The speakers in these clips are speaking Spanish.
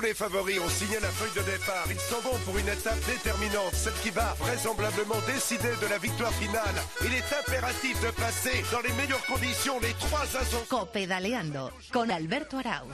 Tous les favoris ont signé la feuille de départ. Ils s'en vont pour une étape déterminante, celle qui va vraisemblablement décider de la victoire finale. Il est impératif de passer dans les meilleures conditions les trois ascensions. Copedaleando con Alberto Arauz.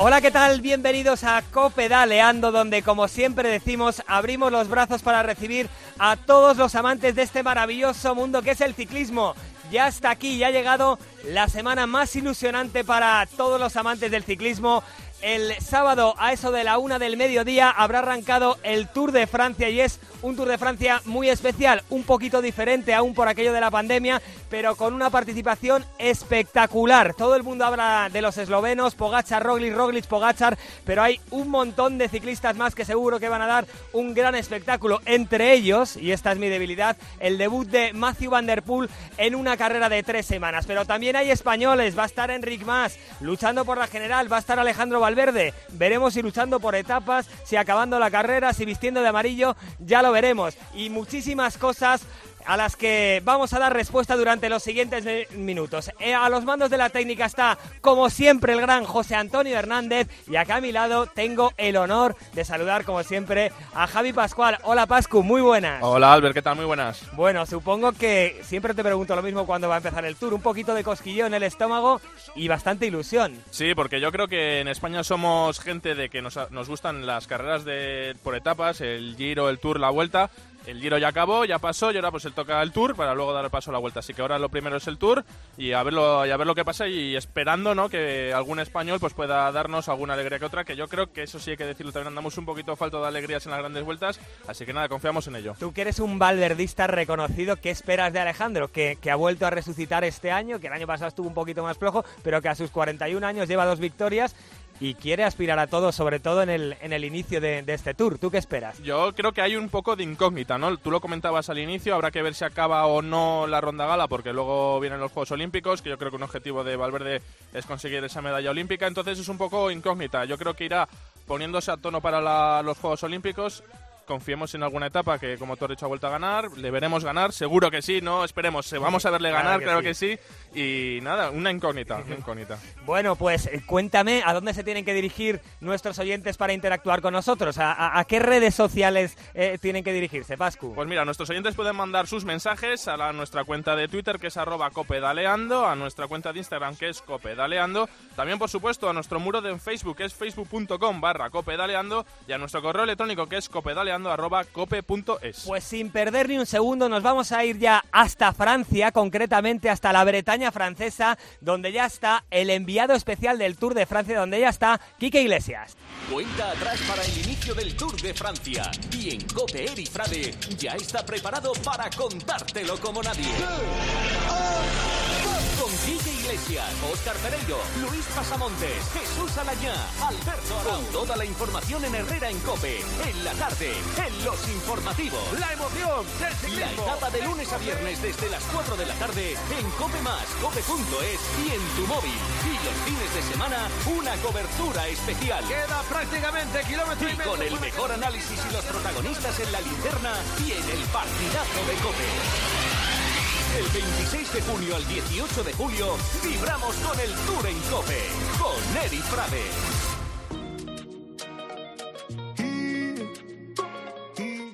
Hola, ¿qué tal? Bienvenidos a Copedaleando, donde como siempre decimos, abrimos los brazos para recibir a todos los amantes de este maravilloso mundo que es el ciclismo. Ya está aquí, ya ha llegado la semana más ilusionante para todos los amantes del ciclismo. El sábado a eso de la una del mediodía habrá arrancado el Tour de Francia y es un Tour de Francia muy especial, un poquito diferente aún por aquello de la pandemia, pero con una participación espectacular. Todo el mundo habla de los eslovenos, Pogachar, Roglic, Roglic, Pogachar, pero hay un montón de ciclistas más que seguro que van a dar un gran espectáculo. Entre ellos, y esta es mi debilidad, el debut de Matthew Van Der Poel en una carrera de tres semanas. Pero también hay españoles, va a estar Enric Mas luchando por la general, va a estar Alejandro Valverde. Veremos si luchando por etapas, si acabando la carrera, si vistiendo de amarillo, ya lo veremos. Y muchísimas cosas a las que vamos a dar respuesta durante los siguientes minutos. Eh, a los mandos de la técnica está, como siempre, el gran José Antonio Hernández y acá a mi lado tengo el honor de saludar, como siempre, a Javi Pascual. Hola Pascu, muy buenas. Hola Albert, ¿qué tal? Muy buenas. Bueno, supongo que siempre te pregunto lo mismo cuando va a empezar el tour, un poquito de cosquilleo en el estómago y bastante ilusión. Sí, porque yo creo que en España somos gente de que nos, nos gustan las carreras de, por etapas, el Giro, el Tour, la Vuelta, el Giro ya acabó, ya pasó y ahora pues él toca el Tour para luego dar el paso a la Vuelta. Así que ahora lo primero es el Tour y a verlo a ver lo que pasa y esperando, ¿no? Que algún español pues pueda darnos alguna alegría que otra, que yo creo que eso sí hay que decirlo también andamos un poquito falto de alegrías en las grandes vueltas, así que nada, confiamos en ello. Tú que eres un valverdista reconocido, ¿qué esperas de Alejandro? Que, que ha vuelto a resucitar este año, que el año pasado estuvo un poquito más flojo, pero que a sus 41 años lleva dos victorias y quiere aspirar a todo, sobre todo en el, en el inicio de, de, este tour. ¿Tú qué esperas? Yo creo que hay un poco de incógnita, ¿no? Tú lo comentabas al inicio, habrá que ver si acaba o no la ronda gala, porque luego vienen los Juegos Olímpicos, que yo creo que un objetivo de Valverde es conseguir esa medalla olímpica, entonces es un poco incógnita. Yo creo que irá poniéndose a tono para la, los Juegos Olímpicos confiemos en alguna etapa que, como tú has dicho, ha vuelto a ganar. Le veremos ganar, seguro que sí, ¿no? Esperemos, vamos a verle ganar, claro que, sí. Y nada, una incógnita, una incógnita. Bueno, pues cuéntame a dónde se tienen que dirigir nuestros oyentes para interactuar con nosotros. ¿A, a, a qué redes sociales eh, tienen que dirigirse, Pascu? Pues mira, nuestros oyentes pueden mandar sus mensajes a la, nuestra cuenta de Twitter, que es arroba copedaleando, a nuestra cuenta de Instagram, que es copedaleando. También, por supuesto, a nuestro muro de Facebook, que es facebook.com barra copedaleando, y a nuestro correo electrónico, que es copedaleando cope.es. Pues sin perder ni un segundo nos vamos a ir ya hasta Francia, concretamente hasta la Bretaña francesa, donde ya está el enviado especial del Tour de Francia, donde ya está Quique Iglesias. Cuenta atrás para el inicio del Tour de Francia y en Cope Eri Frade ya está preparado para contártelo como nadie. Con Quique Iglesias, Óscar Pereiro, Luis Pasamontes, Jesús Alañá, Alberto Arau. Con toda la información en Herrera en Cope, en la tarde, en los informativos. La emoción del La ciclismo. etapa de lunes a viernes desde las 4 de la tarde en Cope Más, Cope.es y en tu móvil. Y los fines de semana, una cobertura especial. Queda prácticamente kilómetro y, Y medio. con el mejor análisis y los protagonistas en la linterna y en el partidazo de Cope. El 26 de junio al 18 de julio vibramos con el Tour en Cope con Eri Frade.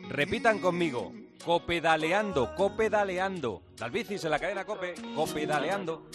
Repitan conmigo. Copedaleando, copedaleando. Las bicis en la cadena Cope, copedaleando.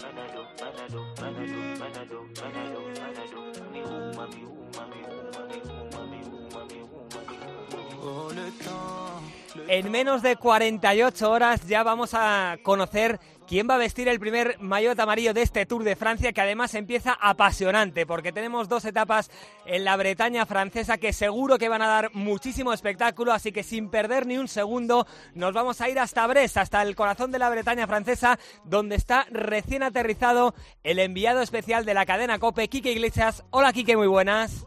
En menos de 48 horas ya vamos a conocer quién va a vestir el primer maillot amarillo de este Tour de Francia, que además empieza apasionante, porque tenemos dos etapas en la Bretaña francesa que seguro que van a dar muchísimo espectáculo, así que sin perder ni un segundo nos vamos a ir hasta Brest, hasta el corazón de la Bretaña francesa, donde está recién aterrizado el enviado especial de la cadena Cope, Quique Iglesias. Hola Quique, muy buenas.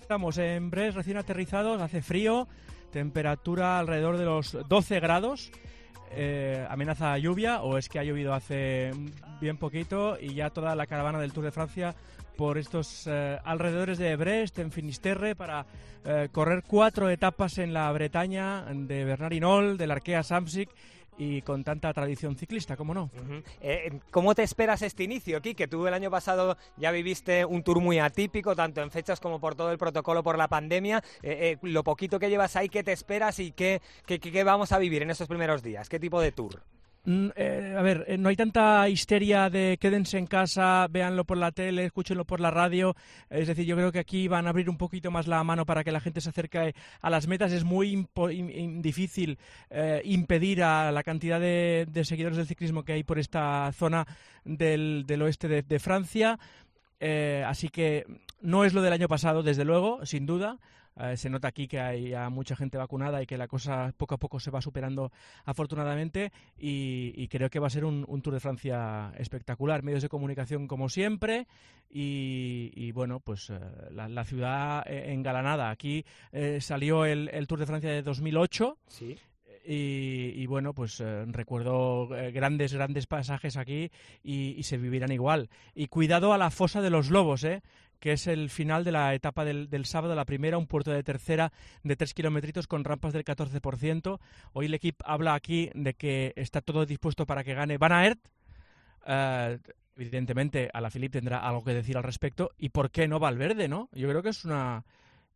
Estamos en Brest recién aterrizados, hace frío, temperatura alrededor de los 12 grados. Eh, amenaza lluvia o es que ha llovido hace bien poquito y ya toda la caravana del Tour de Francia por estos eh, alrededores de Brest, en Finisterre, para eh, correr cuatro etapas en la Bretaña de Bernard Hinault, del Arkea Samsic y con tanta tradición ciclista, ¿cómo no? Eh, ¿Cómo te esperas este inicio, Que Tú el año pasado ya viviste un tour muy atípico, tanto en fechas como por todo el protocolo por la pandemia. Eh, eh, lo poquito que llevas ahí, ¿qué te esperas y qué, qué, qué vamos a vivir en estos primeros días? ¿Qué tipo de tour? Mm, eh, a ver, eh, no hay tanta histeria de quédense en casa, véanlo por la tele, escúchenlo por la radio. Es decir, yo creo que aquí van a abrir un poquito más la mano para que la gente se acerque a las metas. Es muy difícil eh, impedir a la cantidad de, seguidores del ciclismo que hay por esta zona del, oeste de Francia. así que no es lo del año pasado, desde luego, sin duda. Eh, se nota aquí que hay mucha gente vacunada y que la cosa poco a poco se va superando afortunadamente y, creo que va a ser un, Tour de Francia espectacular. Medios de comunicación como siempre y, bueno, pues eh, la, ciudad eh, engalanada. Aquí salió el, Tour de Francia de 2008. Sí. Y, bueno, pues recuerdo grandes, grandes pasajes aquí y, y, se vivirán igual. Y cuidado a la fosa de los lobos, ¿eh? Que es el final de la etapa del, sábado, la primera, un puerto de tercera de 3 kilómetros con rampas del 14%. Hoy el equipo habla aquí de que está todo dispuesto para que gane Van Aert. Uh, evidentemente, a la Philippe tendrá algo que decir al respecto. ¿Y por qué no Valverde, no? Yo creo que es una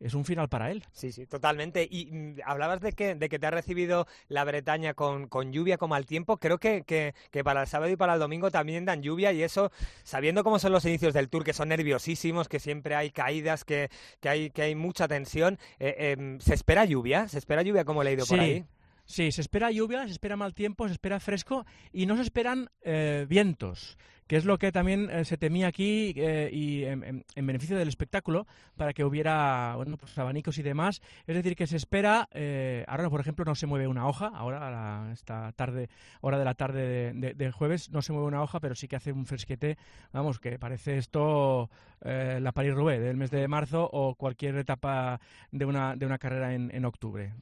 es un final para él. Sí, sí, totalmente. Y mm, hablabas de que, de que te ha recibido la Bretaña con, con lluvia, con mal tiempo. Creo que, que, para el sábado y para el domingo también dan lluvia y eso, sabiendo cómo son los inicios del Tour, que son nerviosísimos, que siempre hay caídas, que, que, hay, que hay mucha tensión, eh, em, ¿se espera lluvia? ¿Se espera lluvia como he leído por ahí? Sí, se espera lluvia, se espera mal tiempo, se espera fresco y no se esperan eh, vientos que es lo que también eh, se temía aquí eh, y en, beneficio del espectáculo para que hubiera bueno pues abanicos y demás. Es decir que se espera eh, ahora por ejemplo no se mueve una hoja ahora a esta tarde hora de la tarde de, jueves no se mueve una hoja pero sí que hace un fresquete vamos que parece esto la Paris Roubaix del mes de marzo o cualquier etapa de una de una carrera en, en octubre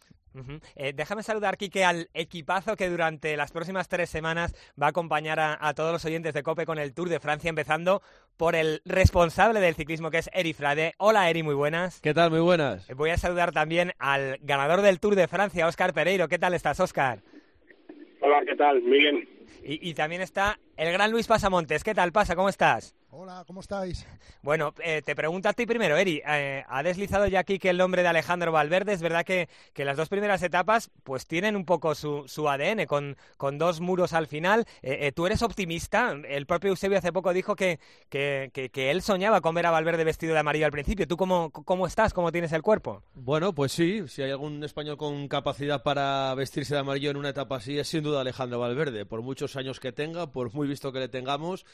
eh, déjame saludar, Quique, al equipazo que durante las próximas tres semanas va a acompañar a, todos los oyentes de COPE con el Tour de Francia, empezando por el responsable del ciclismo, que es Eri Frade. Hola, Eri, muy buenas. ¿Qué tal? Muy buenas. Eh, voy a saludar también al ganador del Tour de Francia, Óscar Pereiro. ¿Qué tal estás, Óscar? Hola, ¿qué tal? Muy bien. Y, y también está el gran Luis Pasamontes. ¿Qué tal, Pasa? ¿Cómo estás? Hola, ¿cómo estáis? Bueno, eh, te pregunto a ti primero, Eri. Eh, ha deslizado ya aquí que el nombre de Alejandro Valverde. Es verdad que, las dos primeras etapas pues tienen un poco su, su ADN, con, con, dos muros al final. Eh, ¿Tú eres optimista? El propio Eusebio hace poco dijo que, que, que, él soñaba con ver a Valverde vestido de amarillo al principio. ¿Tú cómo, cómo estás? ¿Cómo tienes el cuerpo? Bueno, pues sí. Si hay algún español con capacidad para vestirse de amarillo en una etapa así, es sin duda Alejandro Valverde. Por muchos años que tenga, por muy visto que le tengamos,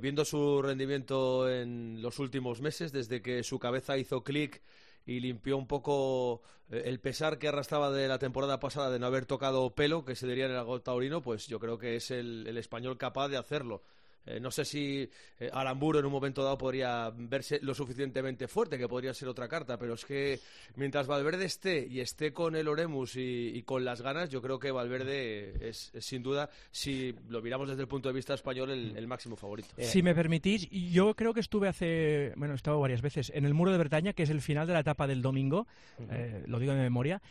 viendo su rendimiento en los últimos meses, desde que su cabeza hizo clic y limpió un poco eh, el pesar que arrastraba de la temporada pasada de no haber tocado pelo, que se diría en el gol taurino, pues yo creo que es el español capaz de hacerlo. Eh, no sé si eh, Aramburo en un momento dado podría verse lo suficientemente fuerte, que podría ser otra carta, pero es que mientras Valverde esté y esté con el Oremus y, con las ganas, yo creo que Valverde es, sin duda, si lo miramos desde el punto de vista español, el, máximo favorito. Eh, si me permitís, yo creo que estuve hace, bueno, he estado varias veces en el Muro de Bretaña, que es el final de la etapa del domingo, lo digo de memoria.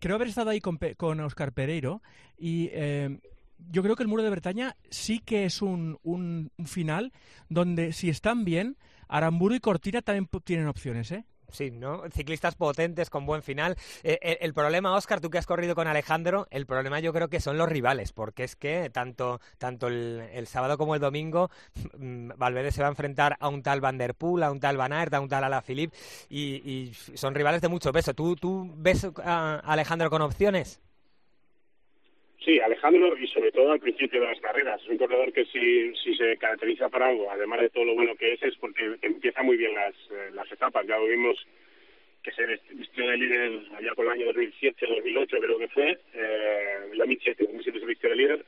Creo haber estado ahí con, con Oscar Pereiro y yo creo que el Muro de Bretaña sí que es un, un, final donde si están bien, Aramburu y Cortina también tienen opciones, ¿eh? Sí, ¿no? Ciclistas potentes con buen final. Eh, el, problema, Oscar, tú que has corrido con Alejandro, el problema yo creo que son los rivales, porque es que tanto, tanto el, sábado como el domingo mm, Valverde se va a enfrentar a un tal Van Der Poel, a un tal Van Aert, a un tal Alaphilippe, y, y son rivales de mucho peso. ¿Tú, tú ves a Alejandro con opciones? Sí, Alejandro, y sobre todo al principio de las carreras. Es un corredor que si, si se caracteriza para algo, además de todo lo bueno que es, es porque empieza muy bien las, eh, las etapas. Ya lo vimos que se vistió de líder allá por el año 2007, 2008 creo que fue, eh, 2007, 2007 se vistió de líder.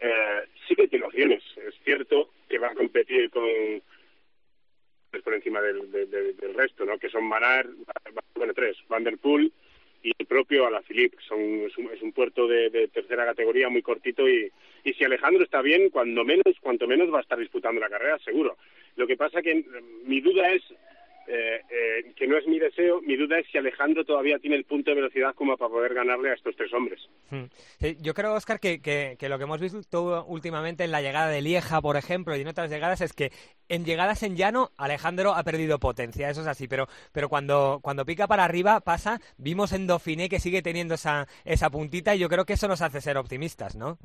Eh, sí que tiene opciones. Es cierto que va a competir con pues, por encima del, del, resto, ¿no? Que son Manar, bueno, tres, Van der Poel, y el propio Alaphilippe. Son, es, un, es un puerto de, tercera categoría muy cortito y, y si Alejandro está bien, cuando menos, cuanto menos va a estar disputando la carrera, seguro. Lo que pasa que mm, mi duda es eh, eh, que no es mi deseo, mi duda es si Alejandro todavía tiene el punto de velocidad como para poder ganarle a estos tres hombres. Hmm. yo creo, Oscar, que, que, lo que hemos visto últimamente en la llegada de Lieja, por ejemplo, y en otras llegadas, es que en llegadas en llano Alejandro ha perdido potencia, eso es así, pero, pero cuando, cuando pica para arriba pasa, vimos en Dauphiné que sigue teniendo esa, esa puntita y yo creo que eso nos hace ser optimistas, ¿no?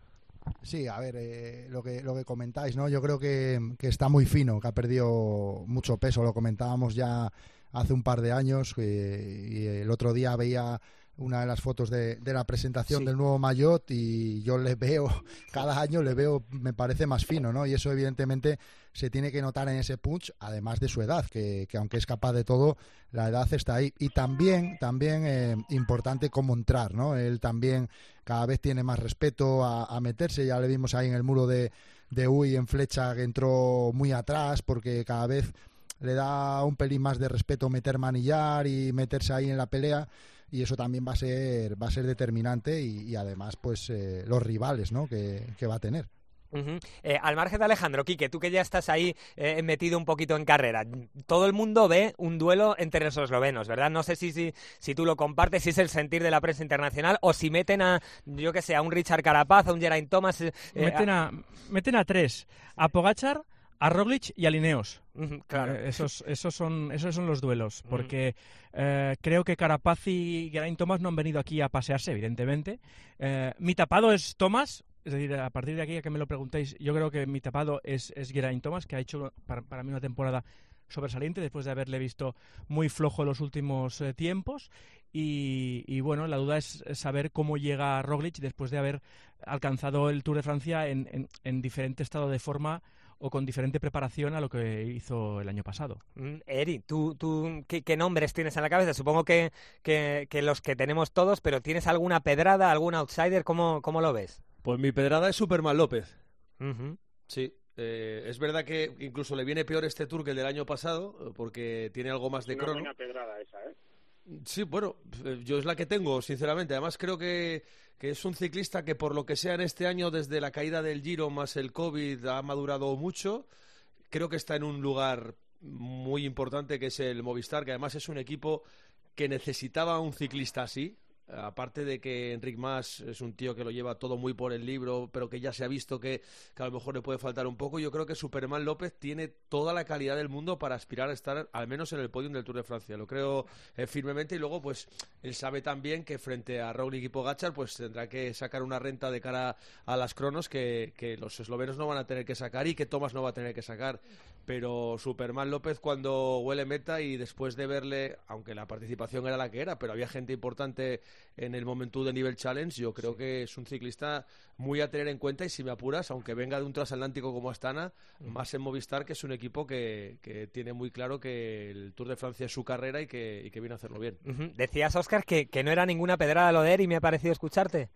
Sí, a ver, eh, lo, que, lo que comentáis, ¿no? Yo creo que, está muy fino, que ha perdido mucho peso. Lo comentábamos ya hace un par de años y el otro día veía una de las fotos de, la presentación del nuevo Mayotte y yo le veo, cada año le veo, me parece más fino, ¿no? Y eso evidentemente se tiene que notar en ese punch, además de su edad, que, aunque es capaz de todo, la edad está ahí. Y también, también eh, importante cómo entrar, ¿no? Él también cada vez tiene más respeto a, meterse, ya le vimos ahí en el muro de, de Uy en flecha que entró muy atrás porque cada vez le da un pelín más de respeto meter manillar y meterse ahí en la pelea y eso también va a ser va a ser determinante y, además pues eh, los rivales ¿no? que, va a tener. Eh, al margen de Alejandro, Quique, tú que ya estás ahí eh, metido un poquito en carrera, todo el mundo ve un duelo entre los eslovenos, ¿verdad? No sé si, si, si tú lo compartes, si es el sentir de la prensa internacional o si meten a, yo que sé, a un Richard Carapaz, a un Geraint Thomas. meten, a, meten a tres, a Pogachar, a Roglic y a Lineos. claro. Eh, esos, esos, son, esos son los duelos, porque eh, creo que Carapaz y Geraint Thomas no han venido aquí a pasearse, evidentemente. Eh, mi tapado es Thomas, es decir, a partir de aquí, a que me lo preguntéis, yo creo que mi tapado es, es Geraint Thomas, que ha hecho para, para mí una temporada sobresaliente después de haberle visto muy flojo los últimos tiempos. Y, bueno, la duda es saber cómo llega Roglic después de haber alcanzado el Tour de Francia en, en, en diferente estado de forma o con diferente preparación a lo que hizo el año pasado. Mm, Eri, ¿tú, tú qué, nombres tienes en la cabeza? Supongo que, que, los que tenemos todos, pero ¿tienes alguna pedrada, algún outsider? ¿Cómo, cómo lo ves? Pues mi pedrada es Superman López. Sí, eh, es verdad que incluso le viene peor este tour que el del año pasado, porque tiene algo más de crono. Una pedrada esa, ¿eh? Sí, bueno, eh, yo es la que tengo, sinceramente. Además, creo que, que, es un ciclista que, por lo que sea en este año, desde la caída del Giro más el COVID, ha madurado mucho. Creo que está en un lugar muy importante que es el Movistar, que además es un equipo que necesitaba un ciclista así. Aparte de que Enric Mas es un tío que lo lleva todo muy por el libro, pero que ya se ha visto que, a lo mejor le puede faltar un poco, yo creo que Superman López tiene toda la calidad del mundo para aspirar a estar al menos en el podium del Tour de Francia. Lo creo eh, firmemente y luego pues él sabe también que frente a Roglic y Pogachar pues tendrá que sacar una renta de cara a las cronos que, que los eslovenos no van a tener que sacar y que Thomas no va a tener que sacar. Pero Superman López cuando huele meta y después de verle, aunque la participación era la que era, pero había gente importante en el momento de nivel challenge. Yo creo que es un ciclista muy a tener en cuenta y si me apuras, aunque venga de un transatlántico como Astana, más en Movistar, que es un equipo que, tiene muy claro que el Tour de Francia es su carrera y que, viene a hacerlo bien. Decías, Oscar, que, no era ninguna pedrada lo de él y me ha parecido escucharte.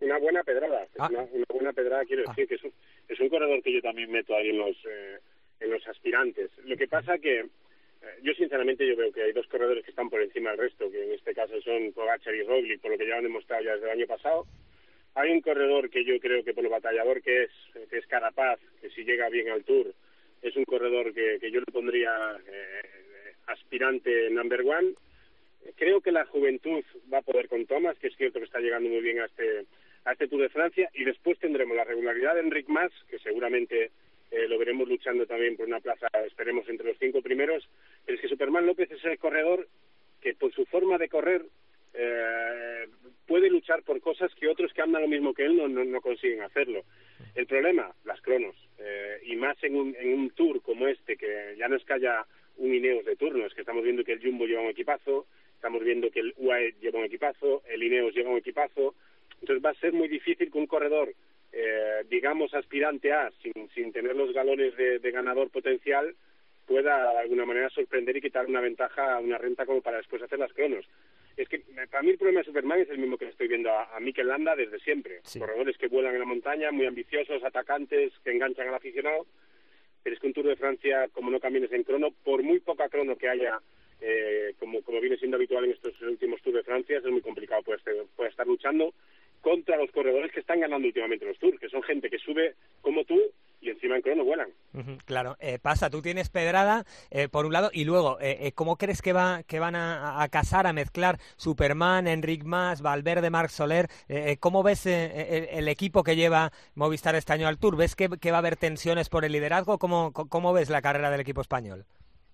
Una buena pedrada, ah. una, buena pedrada quiero decir, ah. que es un, es un corredor que yo también meto ahí en los, eh, en los aspirantes. Lo que pasa que yo sinceramente yo veo que hay dos corredores que están por encima del resto, que en este caso son Pogacar y Roglic, por lo que ya han demostrado ya desde el año pasado. Hay un corredor que yo creo que por lo batallador que es, que es Carapaz, que si llega bien al Tour, es un corredor que, que yo le pondría eh, aspirante number one. Creo que la juventud va a poder con Thomas, que es cierto que está llegando muy bien a este, a este Tour de Francia, y después tendremos la regularidad de Enric Mas, que seguramente eh, lo veremos luchando también por una plaza, esperemos, entre los cinco primeros, pero es que Superman López es el corredor que por su forma de correr eh, puede luchar por cosas que otros que andan lo mismo que él no, no, consiguen hacerlo. El problema, las cronos, eh, y más en un, en un tour como este, que ya no es que haya un Ineos de turno, es que estamos viendo que el Jumbo lleva un equipazo, estamos viendo que el UAE lleva un equipazo, el Ineos lleva un equipazo, entonces va a ser muy difícil que un corredor eh, digamos, aspirante a, sin, sin tener los galones de, ganador potencial, pueda de alguna manera sorprender y quitar una ventaja a una renta como para después hacer las cronos. Es que para mí el problema de Superman es el mismo que le estoy viendo a, a Mikel Landa desde siempre. Corredores que vuelan en la montaña, muy ambiciosos, atacantes, que enganchan al aficionado. Pero es que un Tour de Francia, como no camines en crono, por muy poca crono que haya, eh, como, como viene siendo habitual en estos últimos Tours de Francia, es muy complicado. Puede puede estar luchando contra los corredores que están ganando últimamente los Tours, que son gente que sube como tú y encima en crono vuelan. claro, eh, pasa, tú tienes Pedrada eh, por un lado y luego, eh, ¿cómo crees que, va, que van a, casar, a mezclar Superman, Enric Mas, Valverde, Marc Soler? ¿Cómo ves el, equipo que lleva Movistar este año al Tour? ¿Ves que, va a haber tensiones por el liderazgo? ¿Cómo, ¿Cómo ves la carrera del equipo español?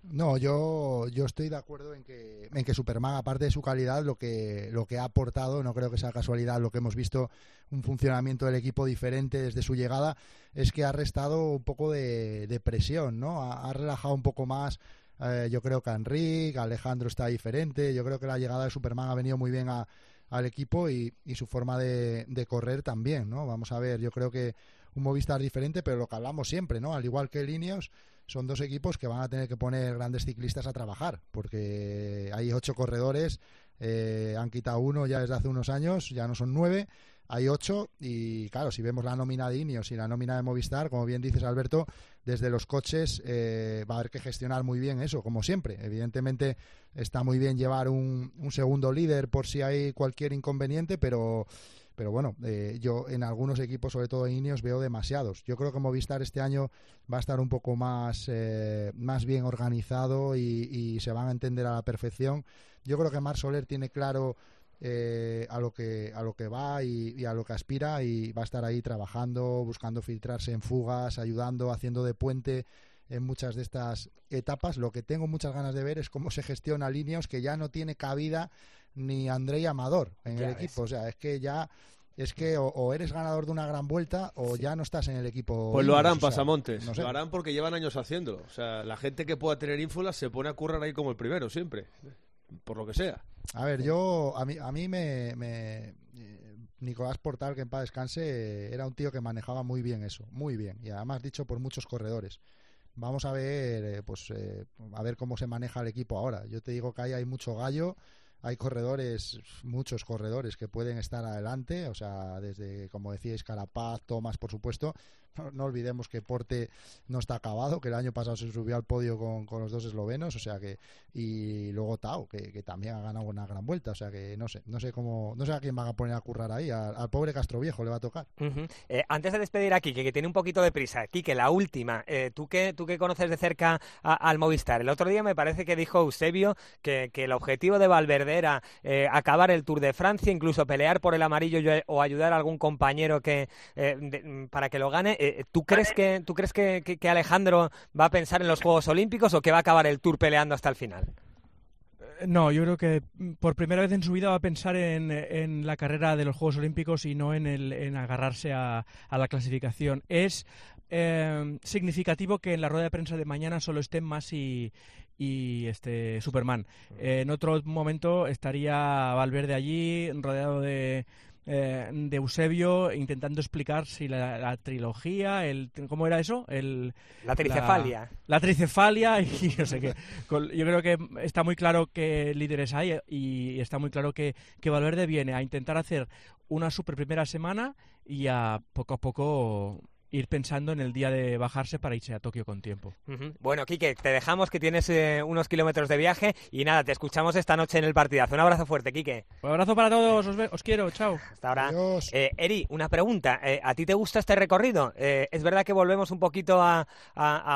No, yo, yo estoy de acuerdo en que, en que Superman, aparte de su calidad, lo que, lo que ha aportado, no creo que sea casualidad lo que hemos visto, un funcionamiento del equipo diferente desde su llegada, es que ha restado un poco de, presión, ¿no? Ha, relajado un poco más. Eh, yo creo que Enrique, Alejandro está diferente. Yo creo que la llegada de Superman ha venido muy bien al equipo y, y su forma de, de correr también, ¿no? Vamos a ver, yo creo que un Movistar diferente, pero lo que hablamos siempre, ¿no? Al igual que Líneos, son dos equipos que van a tener que poner grandes ciclistas a trabajar, porque hay ocho corredores, eh, han quitado uno ya desde hace unos años, ya no son nueve, hay ocho y claro, si vemos la nómina de Ineos y la nómina de Movistar, como bien dices Alberto, desde los coches eh, va a haber que gestionar muy bien eso, como siempre. Evidentemente está muy bien llevar un, un segundo líder por si hay cualquier inconveniente, pero pero bueno, eh, yo en algunos equipos, sobre todo en Ineos, veo demasiados. Yo creo que Movistar este año va a estar un poco más, eh, más bien organizado y, se van a entender a la perfección. Yo creo que Mar Soler tiene claro eh, a lo que a lo que va y, a lo que aspira y va a estar ahí trabajando, buscando filtrarse en fugas, ayudando, haciendo de puente en muchas de estas etapas. Lo que tengo muchas ganas de ver es cómo se gestiona Ineos, que ya no tiene cabida ni André Amador en el equipo. O sea, es que ya es que o, eres ganador de una gran vuelta o ya no estás en el equipo. Pues lo harán, pasamontes. Lo harán porque llevan años haciéndolo. O sea, la gente que pueda tener ínfulas se pone a currar ahí como el primero, siempre. Por lo que sea. A ver, yo, a mí, a mí me, me eh, Nicolás Portal, que en paz descanse, era un tío que manejaba muy bien eso, muy bien. Y además dicho por muchos corredores. Vamos a ver, eh, pues, eh, a ver cómo se maneja el equipo ahora. Yo te digo que ahí hay mucho gallo hay corredores, muchos corredores que pueden estar adelante, o sea, desde, como decíais, Carapaz, Tomás, por supuesto, no, olvidemos que Porte no está acabado, que el año pasado se subió al podio con, los dos eslovenos, o sea que y luego Tao, que, también ha ganado una gran vuelta, o sea que no sé, no sé cómo, no sé a quién van a poner a currar ahí, al, pobre Castro Viejo le va a tocar. Eh, antes de despedir a Kike, que tiene un poquito de prisa, Kike, la última, eh, tú que tú que conoces de cerca al Movistar, el otro día me parece que dijo Eusebio que, el objetivo de Valverde era eh, acabar el Tour de Francia, incluso pelear por el amarillo o ayudar a algún compañero que para que lo gane. Eh, ¿Tú crees, que, ¿tú crees que, Alejandro va a pensar en los Juegos Olímpicos o que va a acabar el Tour peleando hasta el final? Eh, no, yo creo que por primera vez en su vida va a pensar en, la carrera de los Juegos Olímpicos y no en, el, en agarrarse a, la clasificación. Es eh, significativo que en la rueda de prensa de mañana solo estén más y, este Superman. en otro momento estaría Valverde allí, rodeado de, eh, de Eusebio intentando explicar si la, trilogía, el ¿cómo era eso? El, la tricefalia. La, tricefalia y no sé qué. Yo creo que está muy claro que líderes hay y está muy claro que, que Valverde viene a intentar hacer una super primera semana y a poco a poco ir pensando en el día de bajarse para irse a Tokio con tiempo. Bueno, Quique, te dejamos que tienes eh, unos kilómetros de viaje y nada, te escuchamos esta noche en el partidazo. Un abrazo fuerte, Quique. Un abrazo para todos, os, quiero, chao. Hasta ahora. Eh, Eri, una pregunta. Eh, ¿A ti te gusta este recorrido? es verdad que volvemos un poquito a,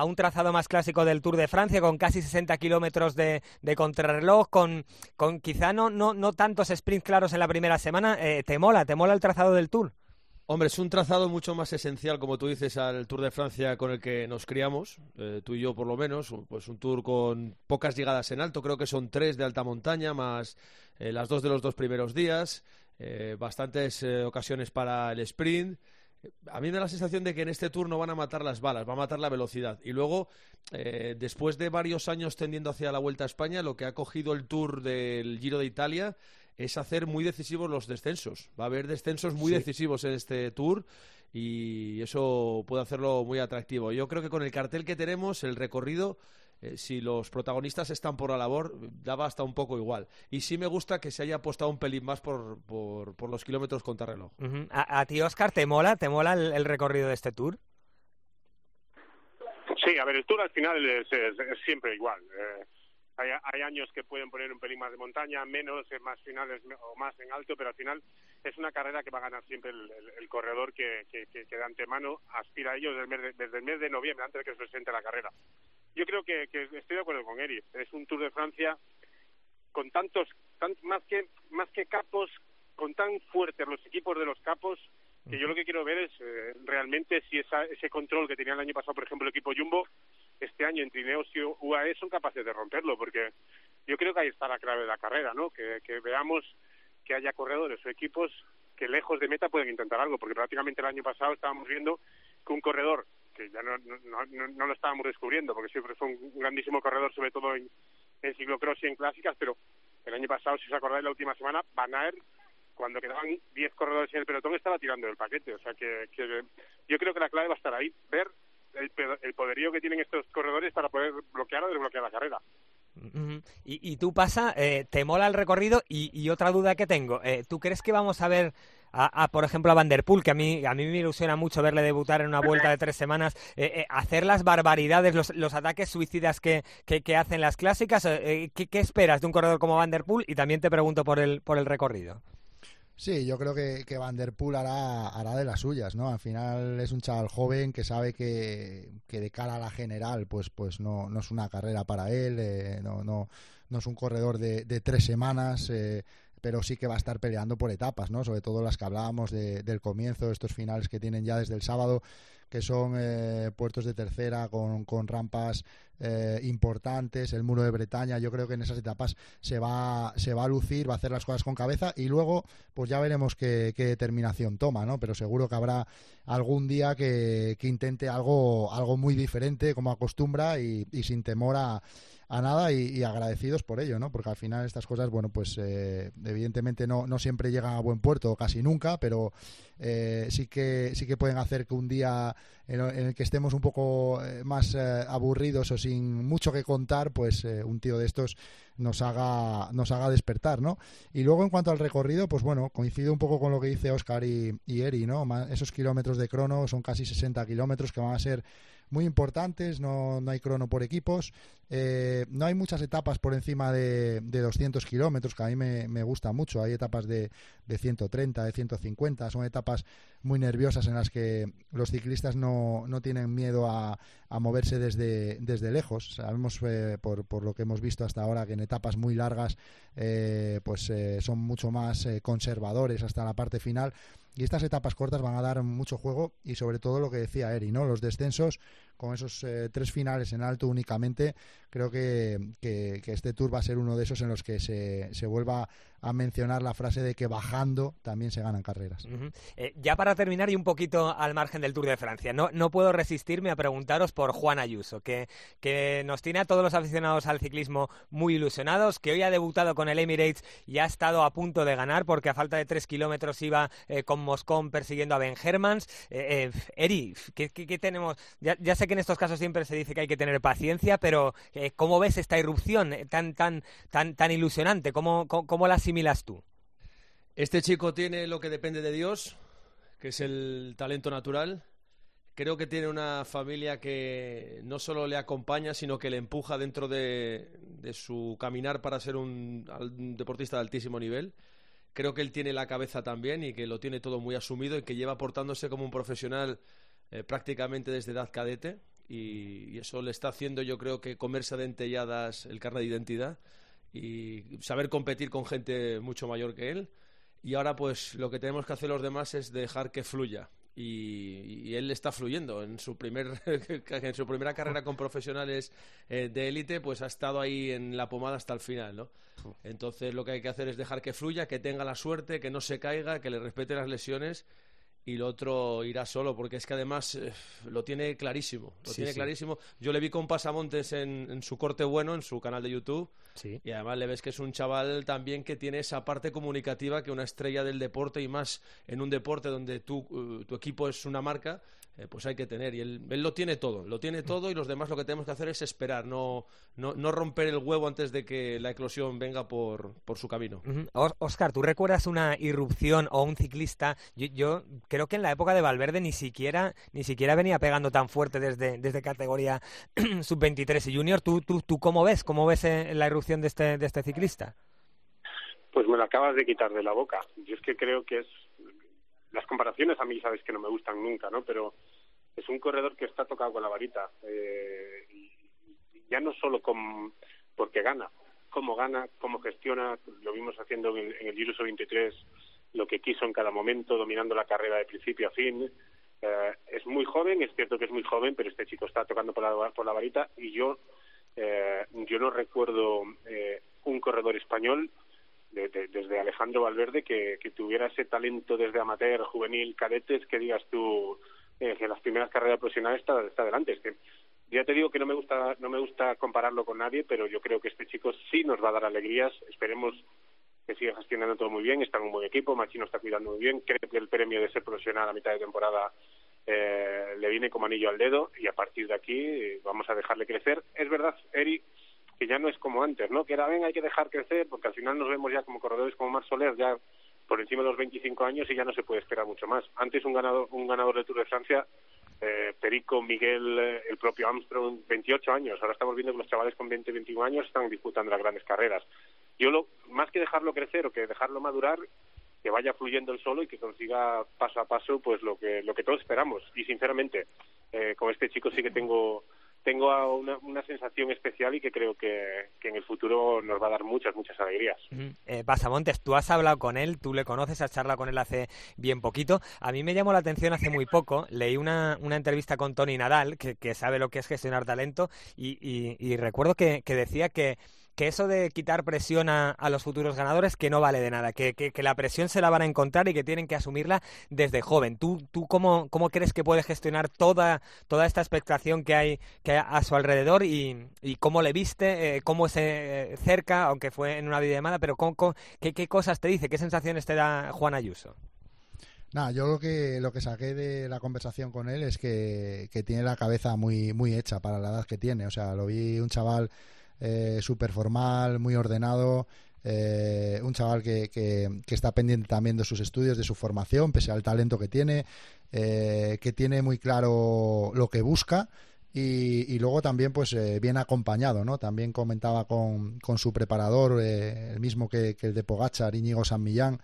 un trazado más clásico del Tour de Francia, con casi 60 kilómetros de, contrarreloj, con, con quizá no, no, no tantos sprints claros en la primera semana. ¿Te mola? ¿Te mola el trazado del Tour? Hombre, es un trazado mucho más esencial, como tú dices, al Tour de Francia con el que nos criamos, eh, tú y yo por lo menos, pues un tour con pocas llegadas en alto, creo que son tres de alta montaña, más eh, las dos de los dos primeros días, eh, bastantes ocasiones para el sprint. A mí me da la sensación de que en este tour no van a matar las balas, va a matar la velocidad. Y luego, después de varios años tendiendo hacia la Vuelta a España, lo que ha cogido el tour del Giro de Italia es hacer muy decisivos los descensos. Va a haber descensos muy decisivos en este tour y eso puede hacerlo muy atractivo. Yo creo que con el cartel que tenemos, el recorrido, eh, si los protagonistas están por la labor, daba hasta un poco igual. Y sí me gusta que se haya apostado un pelín más por, por, los kilómetros contra reloj. ¿A, ti, Oscar, te mola, te mola el, recorrido de este tour? Sí, a ver, el tour al final es, siempre igual. Eh, hay, años que pueden poner un pelín más de montaña, menos, en más finales o más en alto, pero al final es una carrera que va a ganar siempre el, corredor que, que, de antemano aspira a ello desde el, mes de, desde el mes de noviembre, antes de que se presente la carrera. Yo creo que, estoy de acuerdo con Eri. Es un Tour de Francia con tantos, más que más que capos, con tan fuertes los equipos de los capos, que yo lo que quiero ver es eh, realmente si esa, ese control que tenía el año pasado, por ejemplo, el equipo Jumbo, este año entre Ineos y UAE son capaces de romperlo, porque yo creo que ahí está la clave de la carrera, ¿no? Que, que veamos que haya corredores o equipos que lejos de meta pueden intentar algo, porque prácticamente el año pasado estábamos viendo que un corredor, que ya no, no, no, lo estábamos descubriendo, porque siempre fue un grandísimo corredor, sobre todo en, en ciclocross y en clásicas, pero el año pasado, si os acordáis, la última semana, Van Aert, cuando quedaban 10 corredores en el pelotón, estaba tirando del paquete. O sea que, yo creo que la clave va a estar ahí, ver el, poderío que tienen estos corredores para poder bloquear o desbloquear la carrera. Y, tú pasa, eh, ¿te mola el recorrido? Y, otra duda que tengo, eh, ¿tú crees que vamos a ver a, por ejemplo, a Van Der Poel, que a mí, a mí me ilusiona mucho verle debutar en una vuelta de tres semanas, eh, hacer las barbaridades, los, los ataques suicidas que, que, hacen las clásicas? ¿qué, ¿qué, esperas de un corredor como Van Der Poel? Y también te pregunto por el, por el recorrido. Sí, yo creo que, que Van hará, hará de las suyas, ¿no? Al final es un chaval joven que sabe que, que de cara a la general, pues, pues no, no es una carrera para él, eh, no, no, no es un corredor de, de tres semanas, eh, pero sí que va a estar peleando por etapas, ¿no? Sobre todo las que hablábamos de, del comienzo, estos finales que tienen ya desde el sábado, que son eh, puertos de tercera con, con rampas eh, importantes, el muro de Bretaña, yo creo que en esas etapas se va, se va a lucir, va a hacer las cosas con cabeza y luego pues ya veremos qué, determinación toma, ¿no? Pero seguro que habrá algún día que, que intente algo, algo muy diferente como acostumbra y, y sin temor a a nada y, agradecidos por ello, ¿no? Porque al final estas cosas, bueno, pues eh, evidentemente no, no siempre llegan a buen puerto, casi nunca, pero eh, sí que sí que pueden hacer que un día en, el que estemos un poco eh, más aburridos o sin mucho que contar, pues un tío de estos nos haga nos haga despertar, ¿no? Y luego en cuanto al recorrido, pues bueno, coincide un poco con lo que dice Oscar y, y Eri, ¿no? Esos kilómetros de crono son casi 60 kilómetros que van a ser muy importantes, no, no hay crono por equipos, eh, no hay muchas etapas por encima de, de 200 kilómetros, que a mí me, me, gusta mucho, hay etapas de, de 130, de 150, son etapas muy nerviosas en las que los ciclistas no, no tienen miedo a, a, moverse desde, desde lejos, sabemos eh, por, por, lo que hemos visto hasta ahora que en etapas muy largas eh, pues son mucho más conservadores hasta la parte final, y estas etapas cortas van a dar mucho juego y sobre todo lo que decía Eri, ¿no? Los descensos con esos eh, tres finales en alto únicamente, creo que, que, este tour va a ser uno de esos en los que se, se vuelva a mencionar la frase de que bajando también se ganan carreras. Eh, ya para terminar y un poquito al margen del Tour de Francia, no, no puedo resistirme a preguntaros por Juan Ayuso, que, que nos tiene a todos los aficionados al ciclismo muy ilusionados, que hoy ha debutado con el Emirates y ha estado a punto de ganar porque a falta de tres kilómetros iba eh, con Moscón persiguiendo a Ben Hermans. Eh, Eri, ¿qué, qué, tenemos? Ya, ya, sé que en estos casos siempre se dice que hay que tener paciencia, pero ¿cómo ves esta irrupción tan, tan, tan, tan ilusionante? ¿Cómo, cómo, cómo la tú? Este chico tiene lo que depende de Dios, que es el talento natural. Creo que tiene una familia que no solo le acompaña, sino que le empuja dentro de, su caminar para ser un, deportista de altísimo nivel. Creo que él tiene la cabeza también y que lo tiene todo muy asumido y que lleva portándose como un profesional eh, prácticamente desde edad cadete. Y, y, eso le está haciendo, yo creo que comerse a dentelladas el carnet de identidad y saber competir con gente mucho mayor que él. Y ahora pues lo que tenemos que hacer los demás es dejar que fluya. Y, él está fluyendo. En su, primer, en su primera carrera con profesionales eh, de élite, pues ha estado ahí en la pomada hasta el final, ¿no? Entonces lo que hay que hacer es dejar que fluya, que tenga la suerte, que no se caiga, que le respete las lesiones y lo otro irá solo, porque es que además eh, lo tiene clarísimo. Lo tiene clarísimo. Yo le vi con Pasamontes en, en, su corte bueno, en su canal de YouTube. Y además le ves que es un chaval también que tiene esa parte comunicativa que una estrella del deporte y más en un deporte donde tú, eh, tu equipo es una marca, eh, pues hay que tener. Y él, lo tiene todo, lo tiene todo y los demás lo que tenemos que hacer es esperar, no, no, no romper el huevo antes de que la eclosión venga por, por su camino. Oscar, ¿tú recuerdas una irrupción o un ciclista? Yo, creo que en la época de Valverde ni siquiera, ni siquiera venía pegando tan fuerte desde, desde categoría sub-23 y junior. ¿Tú, tú, ¿Tú cómo ves? ¿Cómo ves eh, la irrupción de este, de este ciclista? Pues me lo acabas de quitar de la boca. Yo es que creo que es... Las comparaciones a mí sabes que no me gustan nunca, ¿no? Pero es un corredor que está tocado con la varita. Eh, y ya no solo con, porque gana, cómo gana, cómo gestiona, lo vimos haciendo en, el Giro 23 lo que quiso en cada momento, dominando la carrera de principio a fin. Eh, es muy joven, es cierto que es muy joven, pero este chico está tocando por la, por la varita y yo, eh, yo no recuerdo eh, un corredor español desde Alejandro Valverde que, que, tuviera ese talento desde amateur, juvenil, cadetes, que digas tú eh, que las primeras carreras profesionales está, está adelante. Es que ya te digo que no me gusta no me gusta compararlo con nadie, pero yo creo que este chico sí nos va a dar alegrías. Esperemos que siga gestionando todo muy bien, está en un buen equipo, Machino está cuidando muy bien, creo que el premio de ser profesional a mitad de temporada eh, le viene como anillo al dedo y a partir de aquí eh, vamos a dejarle crecer. Es verdad, Eri, que ya no es como antes, ¿no? Que era, ven, hay que dejar crecer porque al final nos vemos ya como corredores como Mar Soler, ya por encima de los 25 años y ya no se puede esperar mucho más. Antes un ganador, un ganador de Tour de Francia, eh, Perico, Miguel, eh, el propio Armstrong, 28 años. Ahora estamos viendo que los chavales con 20, 21 años están disputando las grandes carreras. Yo lo, más que dejarlo crecer o que dejarlo madurar, que vaya fluyendo el solo y que consiga paso a paso pues lo que lo que todos esperamos. Y sinceramente, eh, con este chico sí que tengo tengo una, una, sensación especial y que creo que, que, en el futuro nos va a dar muchas, muchas alegrías. Eh, Pasamontes, tú has hablado con él, tú le conoces, has charlado con él hace bien poquito. A mí me llamó la atención hace muy poco, leí una, una entrevista con Tony Nadal, que, que sabe lo que es gestionar talento, y, y, y recuerdo que, que decía que que eso de quitar presión a, los futuros ganadores que no vale de nada, que, que, la presión se la van a encontrar y que tienen que asumirla desde joven. ¿Tú, tú cómo, cómo crees que puede gestionar toda, toda esta expectación que hay, que a su alrededor y, y cómo le viste, eh, cómo se eh, cerca, aunque fue en una videollamada, pero qué, qué cosas te dice, qué sensaciones te da Juan Ayuso? Nada, yo lo que, lo que saqué de la conversación con él es que, que tiene la cabeza muy, muy hecha para la edad que tiene. O sea, lo vi un chaval eh, súper formal, muy ordenado. Eh, un chaval que, que, está pendiente también de sus estudios, de su formación, pese al talento que tiene, eh, que tiene muy claro lo que busca y, luego también pues eh, bien acompañado, ¿no? También comentaba con, con su preparador, el mismo que, el de Pogachar, Íñigo San Millán,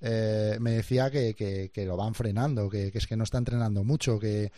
eh, me decía que, que, lo van frenando, que, es que no está entrenando mucho, que,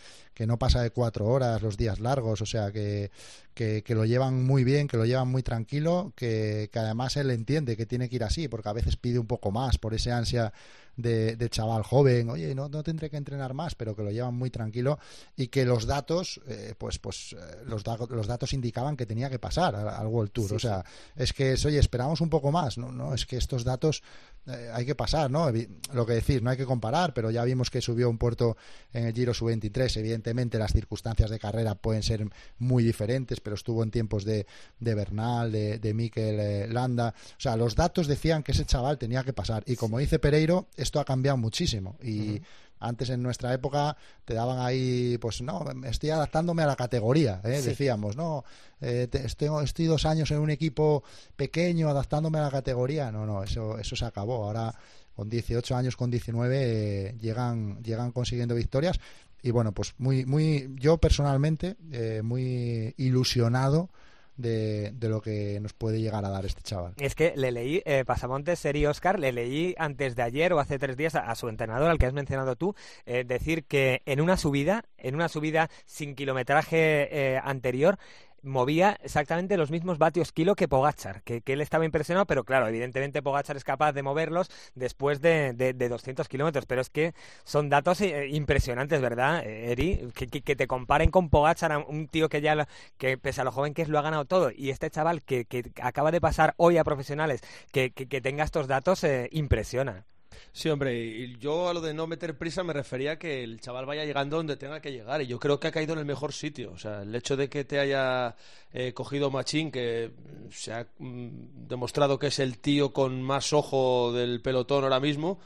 no pasa de cuatro horas los días largos, o sea, que, que, lo llevan muy bien, que lo llevan muy tranquilo, que, que además él entiende que tiene que ir así, porque a veces pide un poco más por ese ansia de, chaval joven, oye, no, no tendré que entrenar más, pero que lo llevan muy tranquilo y que los datos, eh, pues, pues eh, los, los datos indicaban que tenía que pasar al, World Tour. o sea, es que, oye, esperamos un poco más, no, no, es que estos datos eh, hay que pasar, ¿no? Lo que decir, no hay que comparar, pero ya vimos que subió un puerto en el Giro Sub-23. Evidentemente, las circunstancias de carrera pueden ser muy diferentes, pero estuvo en tiempos de, de Bernal, de, de Mikel Landa. O sea, los datos decían que ese chaval tenía que pasar. Y como dice Pereiro, esto ha cambiado muchísimo. Y antes en nuestra época te daban ahí, pues no, estoy adaptándome a la categoría, ¿eh? decíamos, no, eh, estoy, estoy, dos años en un equipo pequeño adaptándome a la categoría. No, no, eso, eso se acabó. Ahora con 18 años, con 19, eh, llegan, llegan consiguiendo victorias. Y bueno, pues muy, muy, yo personalmente, muy ilusionado de, lo que nos puede llegar a dar este chaval. Es que le leí, eh, Pasamontes, Seri Oscar, le leí antes de ayer o hace tres días a, su entrenador, al que has mencionado tú, eh, decir que en una subida, en una subida sin kilometraje eh, anterior, movía exactamente los mismos vatios kilo que Pogachar, que, él estaba impresionado, pero claro, evidentemente Pogachar es capaz de moverlos después de, de, 200 kilómetros, pero es que son datos eh, impresionantes, ¿verdad, Eri? Que, que, te comparen con Pogachar, un tío que ya, que pese a lo joven que es, lo ha ganado todo, y este chaval que, acaba de pasar hoy a profesionales, que, tenga estos datos, eh, impresiona. Sí, hombre, y yo a lo de no meter prisa me refería a que el chaval vaya llegando donde tenga que llegar y yo creo que ha caído en el mejor sitio. O sea, el hecho de que te haya eh, cogido Machín, que se ha mm, demostrado que es el tío con más ojo del pelotón ahora mismo,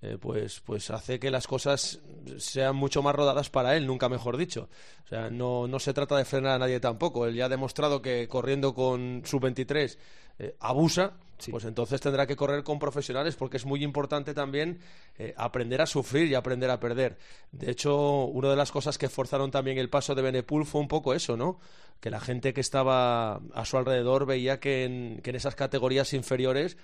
eh, pues, pues hace que las cosas sean mucho más rodadas para él, nunca mejor dicho. O sea, no, no se trata de frenar a nadie tampoco. Él ya ha demostrado que corriendo con su 23 eh, abusa, pues entonces tendrá que correr con profesionales porque es muy importante también eh, aprender a sufrir y aprender a perder. De hecho, una de las cosas que forzaron también el paso de Benepul fue un poco eso, ¿no? Que la gente que estaba a su alrededor veía que en, que en esas categorías inferiores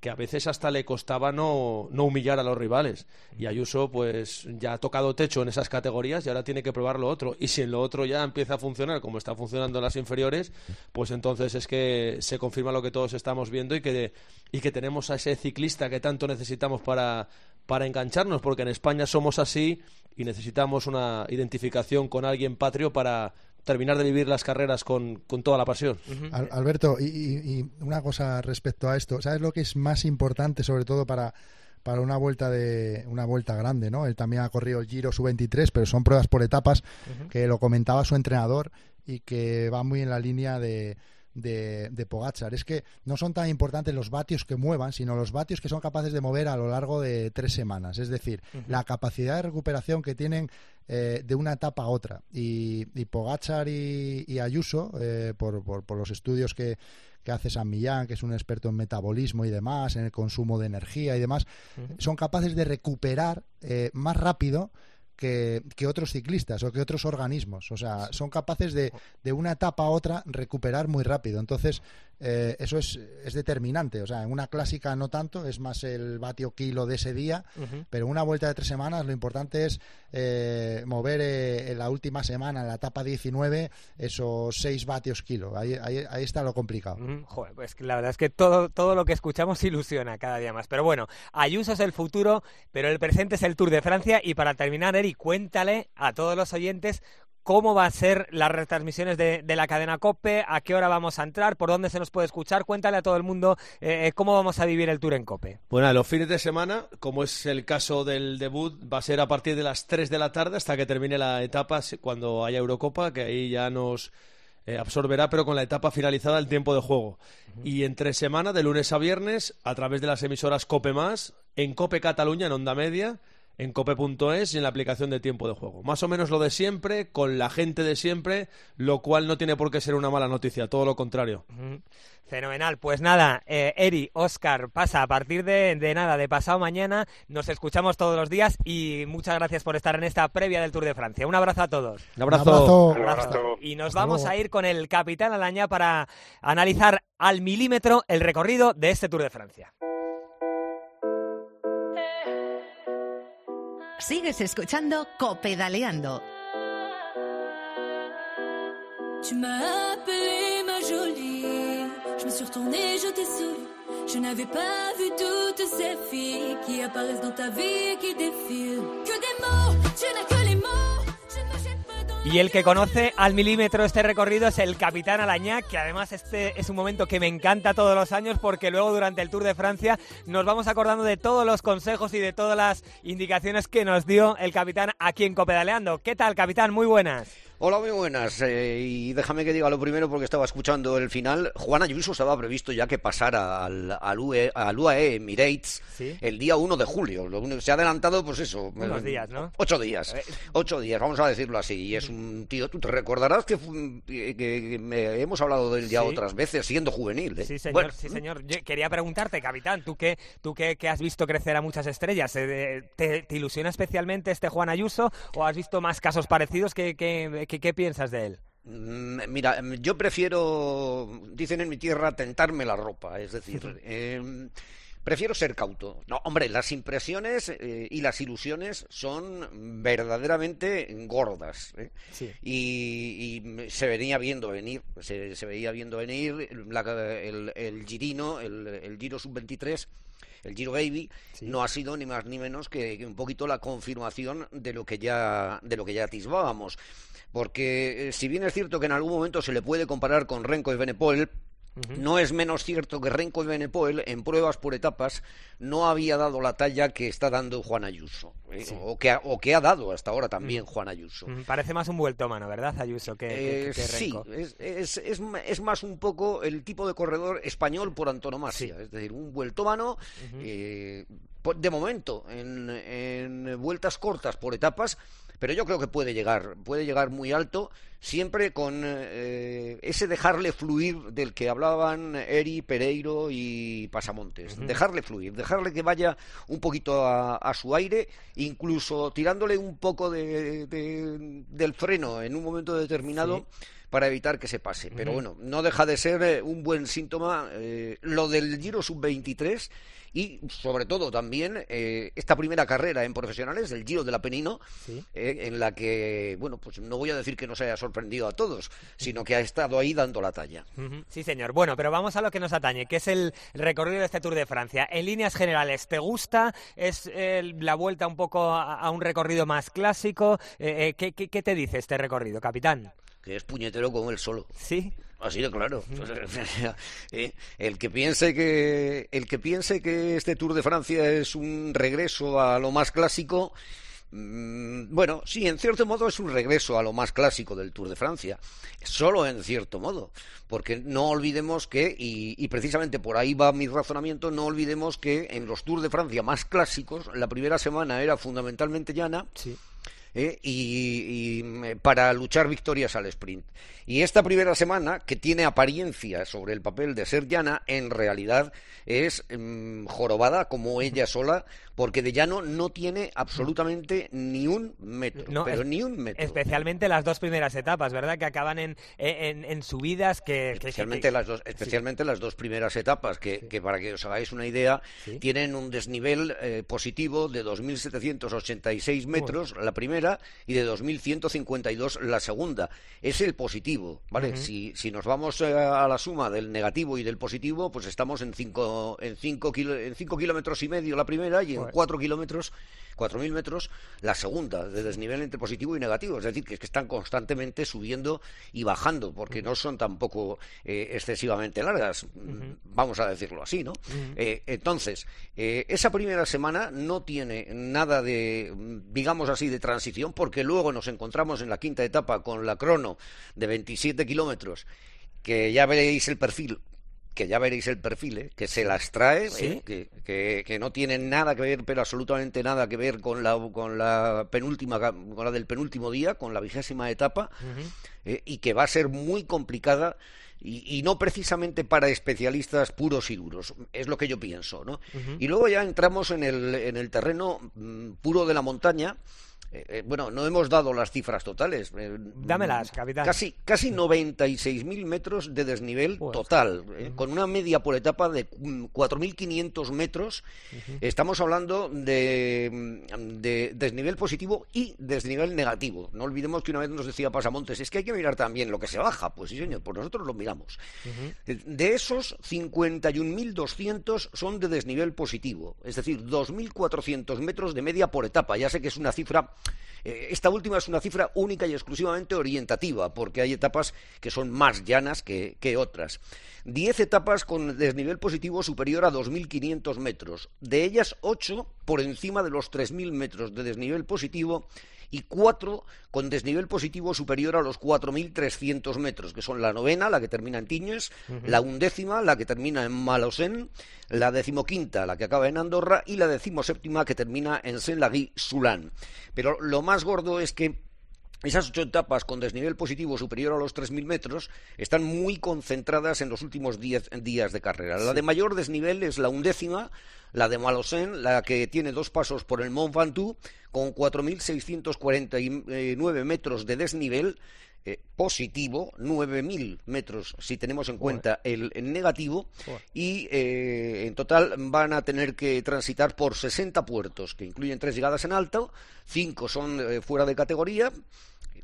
que a veces hasta le costaba no, no humillar a los rivales. Y Ayuso, pues ya ha tocado techo en esas categorías y ahora tiene que probar lo otro. Y si en lo otro ya empieza a funcionar como está funcionando en las inferiores, pues entonces es que se confirma lo que todos estamos viendo y que, y que tenemos a ese ciclista que tanto necesitamos para, para engancharnos, porque en España somos así y necesitamos una identificación con alguien patrio para terminar de vivir las carreras con, con toda la pasión. Al- Alberto, y, una cosa respecto a esto, ¿sabes lo que es más importante, sobre todo para, para una vuelta de una vuelta grande, ¿no? Él también ha corrido el Giro Sub-23, pero son pruebas por etapas, que lo comentaba su entrenador y que va muy en la línea de, de, de Pogačar. Es que no son tan importantes los vatios que muevan, sino los vatios que son capaces de mover a lo largo de tres semanas. Es decir, la capacidad de recuperación que tienen eh, de una etapa a otra. Y, y Pogačar y, y Ayuso, eh, por, por, por los estudios que, que hace San Millán, que es un experto en metabolismo y demás, en el consumo de energía y demás, son capaces de recuperar eh, más rápido que, que otros ciclistas o que otros organismos. O sea, son capaces de, de una etapa a otra recuperar muy rápido. Entonces, eh, eso es, es determinante. O sea, en una clásica no tanto, es más el vatio kilo de ese día, pero en una vuelta de tres semanas lo importante es eh, mover eh, en la última semana, en la etapa 19, esos 6 vatios kilo. Ahí, ahí, ahí está lo complicado. Mm, Joder, pues la verdad es que todo, todo lo que escuchamos ilusiona cada día más. Pero bueno, Ayuso es el futuro, pero el presente es el Tour de Francia. Y para terminar, Eri, cuéntale a todos los oyentes cómo va a ser las retransmisiones de, de la cadena COPE, a qué hora vamos a entrar, por dónde se nos puede escuchar. Cuéntale a todo el mundo eh, cómo vamos a vivir el Tour en COPE. Bueno, los fines de semana, como es el caso del debut, va a ser a partir de las 3 de la tarde hasta que termine la etapa, cuando haya Eurocopa, que ahí ya nos eh, absorberá, pero con la etapa finalizada el tiempo de juego. Y entre semana, de lunes a viernes, a través de las emisoras Cope Más, en Cope Cataluña, en Onda Media, en cope.es y en la aplicación de tiempo de juego. Más o menos lo de siempre, con la gente de siempre, lo cual no tiene por qué ser una mala noticia, todo lo contrario. Fenomenal. Pues nada, eh, Eri, Oscar, pasa a partir de, de nada, de pasado mañana. Nos escuchamos todos los días y muchas gracias por estar en esta previa del Tour de Francia. Un abrazo a todos. Un abrazo. Un abrazo. Y nos vamos a ir con el capitán Alaña para analizar al milímetro el recorrido de este Tour de Francia. Sigues escuchando Copedaleando. Tu m'as appelée ma jolie. Je me suis retournée, je t'ai souri. Je n'avais pas vu toutes ces filles qui apparaissent dans ta vie et qui défilent. Que des mots, tu n'as que les mots. Y el que conoce al milímetro este recorrido es el capitán Alañá, que además este es un momento que me encanta todos los años porque luego durante el Tour de Francia nos vamos acordando de todos los consejos y de todas las indicaciones que nos dio el capitán aquí en Copedaleando. ¿Qué tal, capitán? Muy buenas. Hola, muy buenas. eh, y déjame que diga lo primero porque estaba escuchando el final. Juan Ayuso estaba previsto ya que pasara al, al, UE, al UAE Emirates Sí. el día 1 de julio. Lo se ha adelantado, pues eso. Unos eh, días, ¿no? Ocho días. Eh. Ocho días, vamos a decirlo así. Y es un tío, tú te recordarás que, que- que me- hemos hablado de él ya Sí. otras veces siendo juvenil. ¿eh? Sí, señor, Bueno, sí, señor. Yo quería preguntarte, capitán, tú que, tú que, que has visto crecer a muchas estrellas, eh, ¿te, te ilusiona especialmente este Juan Ayuso o has visto más casos parecidos? ¿Qué, qué, piensas de él? Mm, Mira, mm, yo prefiero, dicen en mi tierra, tentarme la ropa, es decir, eh, prefiero ser cauto. No, hombre, las impresiones eh, y las ilusiones son verdaderamente gordas. ¿eh? Sí. Y, y se venía viendo venir, se, se veía viendo venir la- el, el Girino, el, el Giro Sub-23, el Giro Baby, no ha sido ni más ni menos que, que un poquito la confirmación de lo que ya, de lo que ya atisbábamos. Porque eh, si bien es cierto que en algún momento se le puede comparar con Renko y Benepol, no es menos cierto que Renko y Benepoel en pruebas por etapas no había dado la talla que está dando Juan Ayuso, ¿eh? o, que ha, o que ha dado hasta ahora también Juan Ayuso. Mm, Parece más un vueltómano, ¿verdad, Ayuso? Que, que- Eh, que sí, Renko. es, es, es, es más un poco el tipo de corredor español por antonomasia, es decir, un vueltómano, eh, de momento, en, en vueltas cortas por etapas, pero yo creo que puede llegar, puede llegar muy alto, siempre con eh, ese dejarle fluir del que hablaban Eri, Pereiro y Pasamontes, dejarle fluir, dejarle que vaya un poquito a, a su aire, incluso tirándole un poco de, de- del freno en un momento determinado, para evitar que se pase. Pero bueno, no deja de ser eh, un buen síntoma eh, lo del Giro Sub-23 y sobre todo también eh, esta primera carrera en profesionales, el Giro del Apenino, eh, en la que, bueno, pues no voy a decir que nos haya sorprendido a todos, sino que ha estado ahí dando la talla. Sí, señor. Bueno, pero vamos a lo que nos atañe, que es el recorrido de este Tour de Francia. En líneas generales, ¿te gusta? ¿Es la vuelta un poco a, a un recorrido más clásico? ¿qué, qué, qué te dice este recorrido, capitán? Que es puñetero como él solo. Sí. Así de claro. Eh, el que piense que el que piense que este Tour de Francia es un regreso a lo más clásico, mm, bueno, sí, en cierto modo es un regreso a lo más clásico del Tour de Francia, solo en cierto modo, porque no olvidemos que, y, y precisamente por ahí va mi razonamiento, no olvidemos que en los Tours de Francia más clásicos, la primera semana era fundamentalmente llana, ¿eh? y, para luchar victorias al sprint. Y esta primera semana, que tiene apariencia sobre el papel de ser llana, en realidad es mm, jorobada como ella sola, porque de llano no tiene absolutamente ni un metro, No, pero ni un metro. Especialmente las dos primeras etapas, ¿verdad? Que acaban en, en, en subidas que... Especialmente, que- las dos, especialmente las dos primeras etapas, que, que para que os hagáis una idea, tienen un desnivel eh, positivo de 2.786 metros la primera y de 2.152 la segunda. Es el positivo, ¿vale? Si, si nos vamos eh, a la suma del negativo y del positivo, pues estamos en 5 en cinco kilo- en cinco kilómetros y medio la primera y en Joder. 4 kilómetros 4.000 metros la segunda de desnivel entre positivo y negativo. Es decir, que, es que están constantemente subiendo y bajando, porque no son tampoco eh, excesivamente largas, vamos a decirlo así, ¿no? Eh, entonces, eh, esa primera semana no tiene nada de, digamos así, de transición, porque luego nos encontramos en la quinta etapa con la crono de 27 kilómetros, que ya veréis el perfil que ya veréis el perfil, ¿eh? que se las trae, Sí. ¿eh? que, que, que no tiene nada que ver, pero absolutamente nada que ver con la, con la penúltima, con la del penúltimo día, con la vigésima etapa, eh, y que va a ser muy complicada y, y no precisamente para especialistas puros y duros, es lo que yo pienso, ¿no? Y luego ya entramos en el, en el terreno mm, puro de la montaña. Eh, eh, bueno, no hemos dado las cifras totales. eh, Dámelas, capitán. Casi, casi 96.000 metros de desnivel total, eh, con una media por etapa de mm, 4.500 metros. Estamos hablando de, mm, de desnivel positivo y desnivel negativo. No olvidemos que una vez nos decía Pasamontes, es que hay que mirar también lo que se baja. Pues sí, señor, pues nosotros lo miramos. De esos, 51.200 son de desnivel positivo, es decir, 2.400 metros de media por etapa. Ya sé que es una cifra, eh, esta última es una cifra única y exclusivamente orientativa, porque hay etapas que son más llanas que, que otras. 10 etapas con desnivel positivo superior a 2.500 metros, de ellas 8 por encima de los 3.000 metros de desnivel positivo y cuatro con desnivel positivo superior a los 4.300 metros, que son la novena, la que termina en Tiñes, la undécima, la que termina en Malosén, la decimoquinta, la que acaba en Andorra, y la decimoséptima, que termina en Saint-Lagui-Soulán. Pero lo más gordo es que esas ocho etapas con desnivel positivo superior a los 3.000 metros están muy concentradas en los últimos 10 días de carrera. La Sí. de mayor desnivel es la undécima, la de Malosén, la que tiene dos pasos por el Mont Ventoux, con 4.649 metros de desnivel eh, positivo, 9.000 metros si tenemos en cuenta el, el negativo, y eh, en total van a tener que transitar por 60 puertos, que incluyen tres llegadas en alto, cinco son eh, fuera de categoría,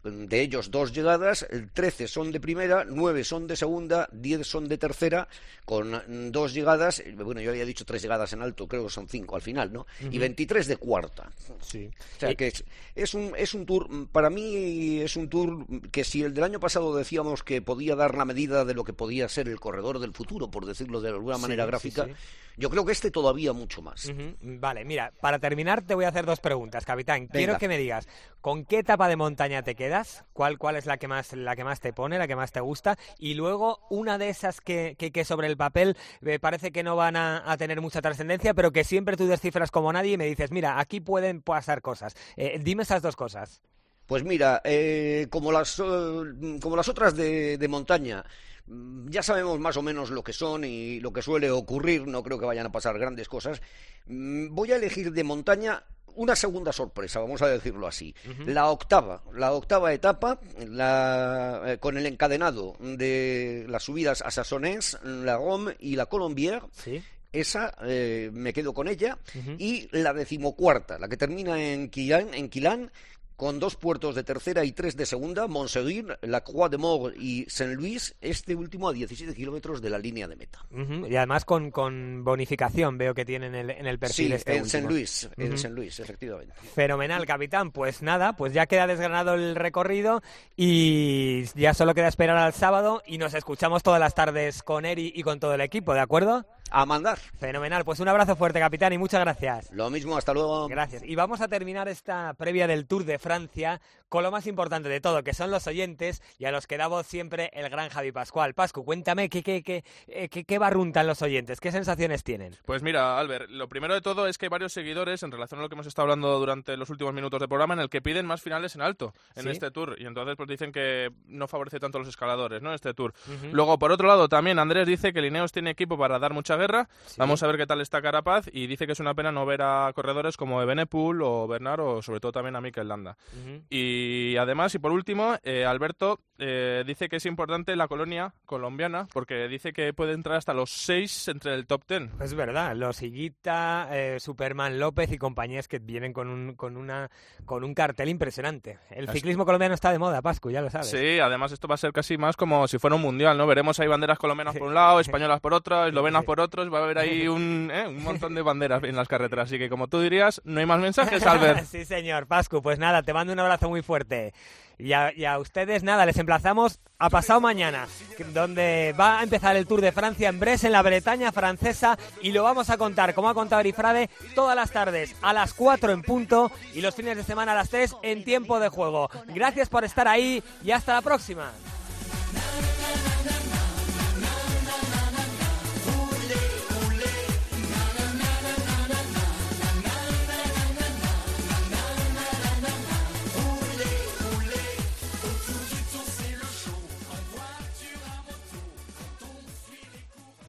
de ellos dos llegadas, eh, 13 son de primera, 9 son de segunda, 10 son de tercera, con mm, dos llegadas, eh, bueno, yo había dicho tres llegadas en alto, creo que son cinco al final, ¿no? Y Ujú. 23 de cuarta. Sí. O sea, que es, es un, es un tour, mm, para mí es un tour que si el del año pasado decíamos que podía dar la medida de lo que podía ser el corredor del futuro, por decirlo de alguna manera sí, gráfica, sí. Yo creo que este todavía mucho más. Vale, mira, para terminar te voy a hacer dos preguntas, capitán. Quiero que me digas, ¿con qué etapa de montaña te quedas? ¿Cuál, cuál es la que más la que más te pone, la que más te gusta? Y luego una de esas que, que, que sobre el papel eh, parece que no van a, a tener mucha trascendencia, pero que siempre tú descifras como nadie y me dices, mira, aquí pueden pasar cosas. Eh, dime esas dos cosas. Pues mira, eh, como, las, eh, como las otras de, de montaña, ya sabemos más o menos lo que son y lo que suele ocurrir, no creo que vayan a pasar grandes cosas. Mm, Voy a elegir de montaña una segunda sorpresa, vamos a decirlo así. La octava, la octava etapa, la, eh, con el encadenado de las subidas a Sassonés, la Rome y la Colombière. Esa eh, me quedo con ella. Y la decimocuarta, la que termina en Quilán, en Quilán con dos puertos de tercera y tres de segunda, Montseguir, La Croix de Mort y Saint-Louis, este último a 17 kilómetros de la línea de meta. Y además con, con bonificación veo que tienen en el, en el perfil Sí, este en. Saint-Louis, efectivamente. Fenomenal, capitán. Pues nada, pues ya queda desgranado el recorrido y ya solo queda esperar al sábado y nos escuchamos todas las tardes con Eri y con todo el equipo, ¿de acuerdo? A mandar. Fenomenal, pues un abrazo fuerte, capitán, y muchas gracias. Lo mismo, hasta luego. Gracias. Y vamos a terminar esta previa del Tour de Francia con lo más importante de todo, que son los oyentes y a los que da voz siempre el gran Javi Pascual. Pascu, cuéntame qué, qué, qué, eh, qué, qué barruntan los oyentes, qué sensaciones tienen. Pues mira, Albert, lo primero de todo es que hay varios seguidores en relación a lo que hemos estado hablando durante los últimos minutos del programa en el que piden más finales en alto en Sí. este tour y entonces pues dicen que no favorece tanto a los escaladores, ¿no? Este tour. Luego, por otro lado, también Andrés dice que Lineos tiene equipo para dar mucha guerra. Vamos a ver qué tal está Carapaz y dice que es una pena no ver a corredores como Ebenepool o Bernard o sobre todo también a Mikel Landa. Y además, y por último, eh, Alberto eh, dice que es importante la colonia colombiana porque dice que puede entrar hasta los seis entre el top ten. Es verdad, los Higuita, eh, Superman López y compañías que vienen con un, con una, con un cartel impresionante. El Así- ciclismo colombiano está de moda, Pascu, ya lo sabes. Sí, además esto va a ser casi más como si fuera un mundial, ¿no? Veremos ahí banderas colombianas por un lado, españolas por otro, eslovenas por otros, va a haber ahí un, ¿eh? un montón de banderas en las carreteras, así que como tú dirías, no hay más mensajes, Albert. sí, señor, Pascu, pues nada, te mando un abrazo muy fuerte. Y a, y a ustedes, nada, les emplazamos a pasado mañana, donde va a empezar el Tour de Francia en Brest, en la Bretaña francesa, y lo vamos a contar, como ha contado Erifrade, todas las tardes a las 4 en punto y los fines de semana a las 3 en tiempo de juego. Gracias por estar ahí y hasta la próxima.